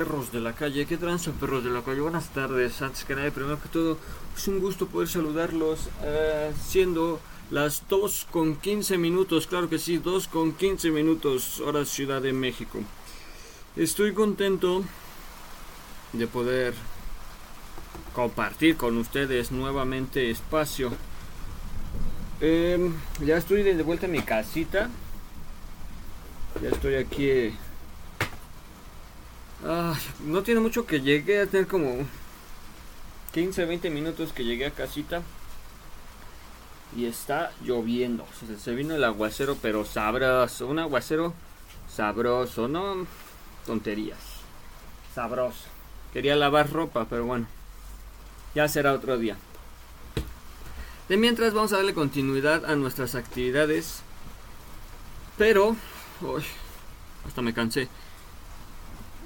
Perros de la calle, ¿qué tranza perros de la calle? Buenas tardes, antes que nada, primero que todo, es un gusto poder saludarlos, eh, siendo las 2 con 15 minutos, claro que sí, 2 con 15 minutos, hora Ciudad de México. Estoy contento de poder compartir con ustedes nuevamente espacio. Em, ya estoy de vuelta en mi casita, ya estoy aquí no tiene mucho que llegué a tener como 15, 20 minutos que llegué a casita. Y está lloviendo. Se, vino el aguacero, pero sabroso. Un aguacero sabroso, no tonterías. Sabroso. Quería lavar ropa, pero bueno. Ya será otro día. De mientras vamos a darle continuidad a nuestras actividades. Pero... Uy, hasta me cansé.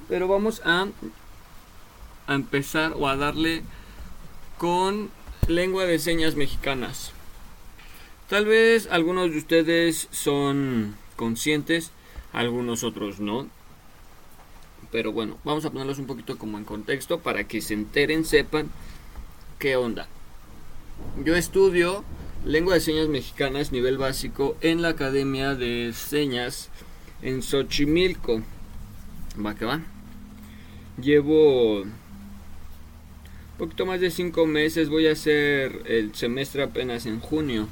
Pero vamos a, a empezar o a darle con lengua de señas mexicanas. Tal vez algunos de ustedes son conscientes, algunos otros no. Pero bueno, vamos a ponerlos un poquito como en contexto para que se enteren, sepan qué onda. Yo estudio lengua de señas mexicanas nivel básico en la Academia de Señas en Xochimilco. Va que va. Llevo un poquito más de cinco meses. Voy a hacer el semestre apenas en junio.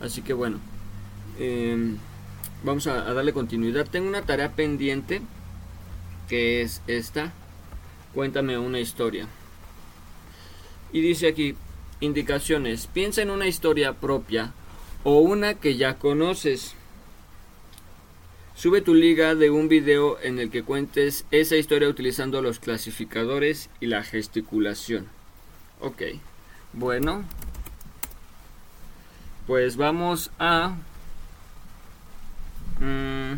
Así que bueno, em, vamos a, darle continuidad. Tengo una tarea pendiente que es esta. Cuéntame una historia. Y dice aquí, indicaciones. Piensa en una historia propia o una que ya conoces. Sube tu liga de un video en el que cuentes esa historia utilizando los clasificadores y la gesticulación. Ok, bueno. Pues vamos a... Mm,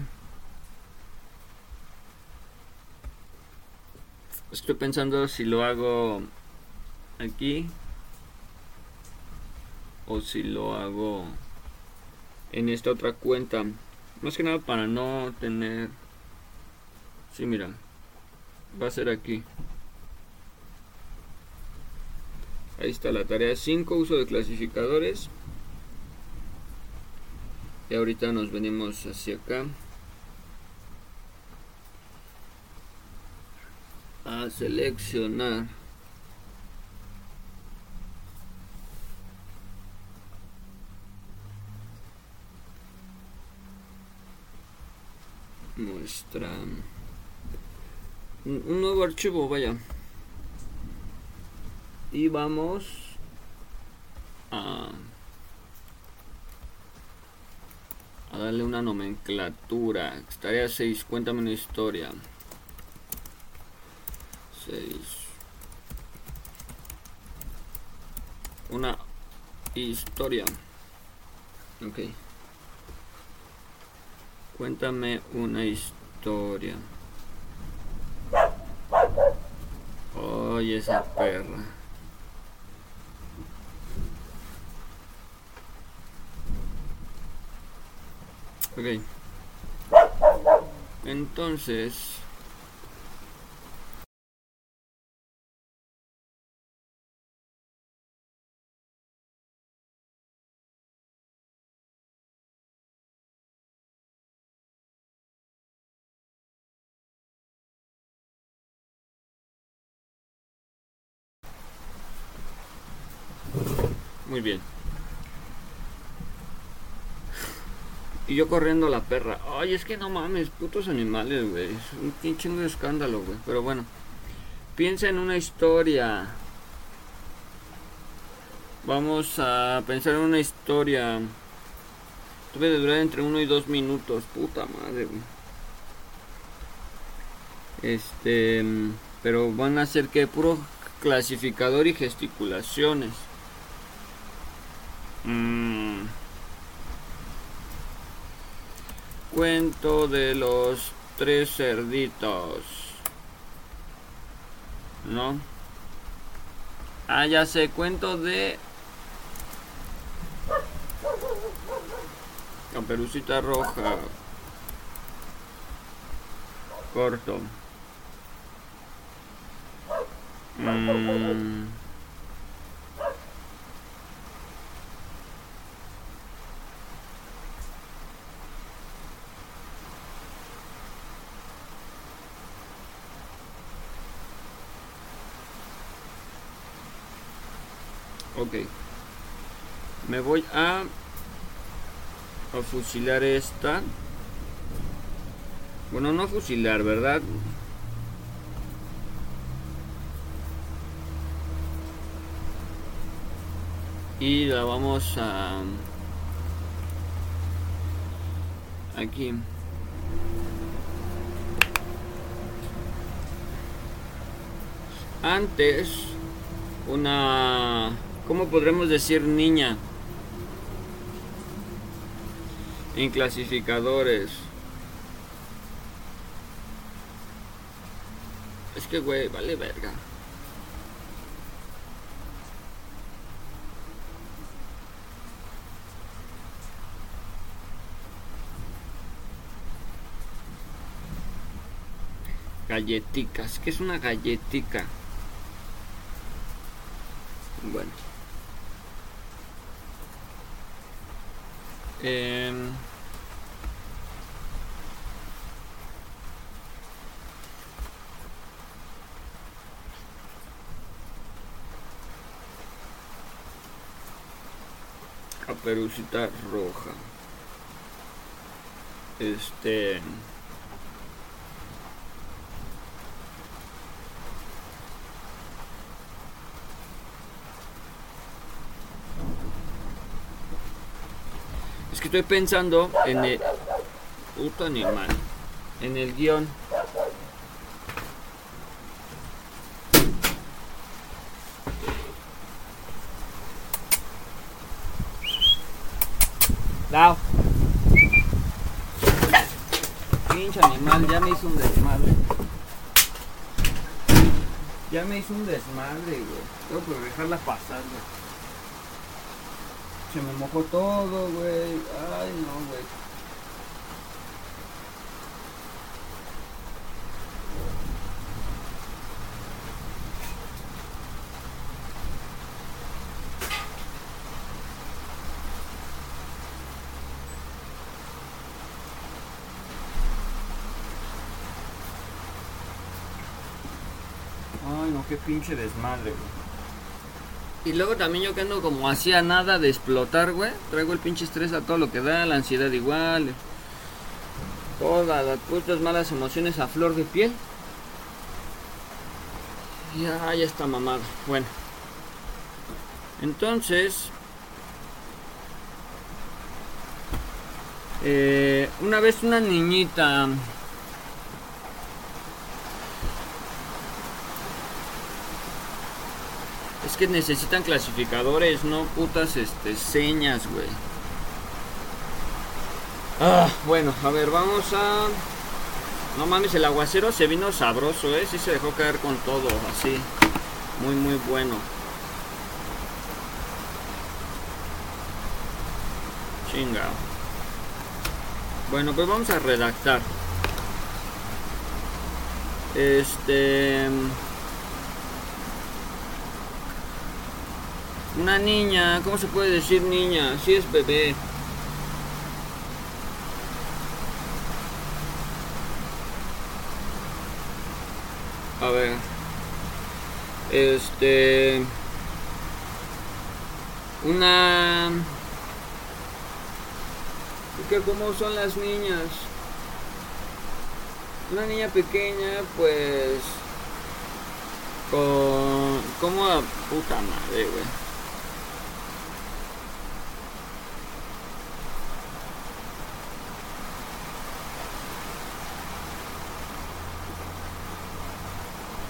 estoy pensando si lo hago aquí o si lo hago en esta otra cuenta. Más que nada para no tener... Sí, mira. Va a ser aquí. Ahí está la tarea 5, uso de clasificadores. Y ahorita nos venimos hacia acá. A seleccionar. Nuestra un nuevo archivo vaya. Y vamos a, a darle una nomenclatura. Estaría 6 cuéntame una historia. 6 una historia. Ok Cuéntame una historia. Oye, esa perra. Ok. Entonces... Muy bien. Y yo corriendo la perra. Ay, es que no mames, putos animales, güey. Es un chingo de escándalo, güey. Pero bueno. Piensa en una historia. Vamos a pensar en una historia. Debe de durar entre uno y dos minutos. Puta madre, güey. Este. Pero van a ser que puro clasificador y gesticulaciones. Mm. Cuento de los tres cerditos. ¿No? Ah, ya sé, cuento de... Camperucita roja. Corto. Mm. Ok. Me voy a, a fusilar esta. Bueno, no fusilar, ¿verdad? Y la vamos a... Aquí. Antes, una... ¿Cómo podremos decir niña? En clasificadores. Es que, güey, vale verga. Galletitas. ¿Qué es una galletica? Bueno. Eh, caperucita roja. Este. Que estoy pensando en el. Puto animal. En el guion. Dao. Pinche animal, ya me hizo un desmadre. Ya me hizo un desmadre, güey. Tengo que dejarla pasar, güey. Se me mojó todo, güey. Ay, no, güey. Ay, no, qué pinche desmadre, güey. Y luego también yo que ando como hacía nada de explotar, güey. Traigo el pinche estrés a todo lo que da, la ansiedad igual. Todas las putas malas emociones a flor de piel. Ya, ya está mamada. Bueno. Entonces. eh, una vez una niñita. Es que necesitan clasificadores, no putas este, señas, güey. Ah, bueno, a ver, vamos a... No mames, el aguacero se vino sabroso, ¿eh? Sí se dejó caer con todo, así. Muy, muy bueno. Chinga. Bueno, pues vamos a redactar. Este... Una niña, ¿cómo se puede decir niña? Si es bebé. A ver. Este. Una. ¿Qué, ¿Cómo son las niñas? Una niña pequeña, pues. Con. ¿Cómo a puta madre, güey?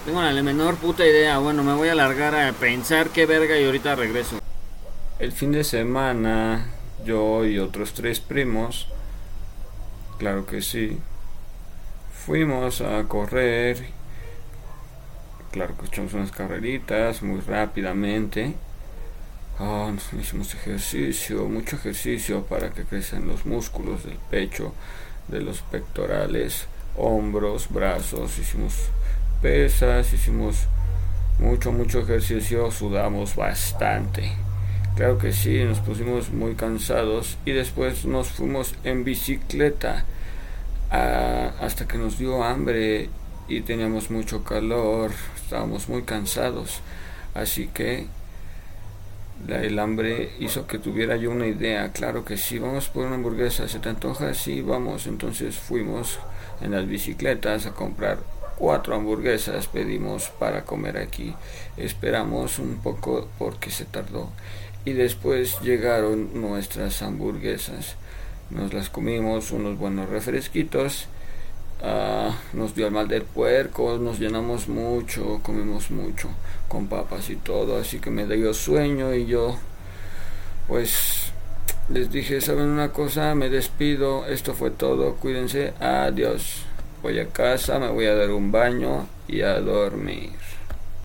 Tengo la menor puta idea. Bueno, me voy a largar a pensar qué verga y ahorita regreso. El fin de semana, yo y otros tres primos, claro que sí, fuimos a correr. Claro que echamos unas carreritas muy rápidamente. Ah, hicimos ejercicio, mucho ejercicio para que crezcan los músculos del pecho, de los pectorales, hombros, brazos. Hicimos pesas, hicimos mucho, mucho ejercicio, sudamos bastante. Claro que sí, nos pusimos muy cansados y después nos fuimos en bicicleta ah, hasta que nos dio hambre y teníamos mucho calor, estábamos muy cansados. Así que el hambre hizo que tuviera yo una idea. Claro que sí, vamos por una hamburguesa. ¿Se te antoja? Sí, vamos. Entonces fuimos en las bicicletas a comprar cuatro hamburguesas. Pedimos para comer aquí. Esperamos un poco porque se tardó. Y después llegaron nuestras hamburguesas. Nos las comimos, unos buenos refresquitos Ah, nos dio el mal del puerco, nos llenamos mucho, comimos mucho con papas y todo, así que me dio sueño y yo pues les dije, ¿saben una cosa? Me despido, esto fue todo, cuídense, adiós. Voy a casa, me voy a dar un baño y a dormir.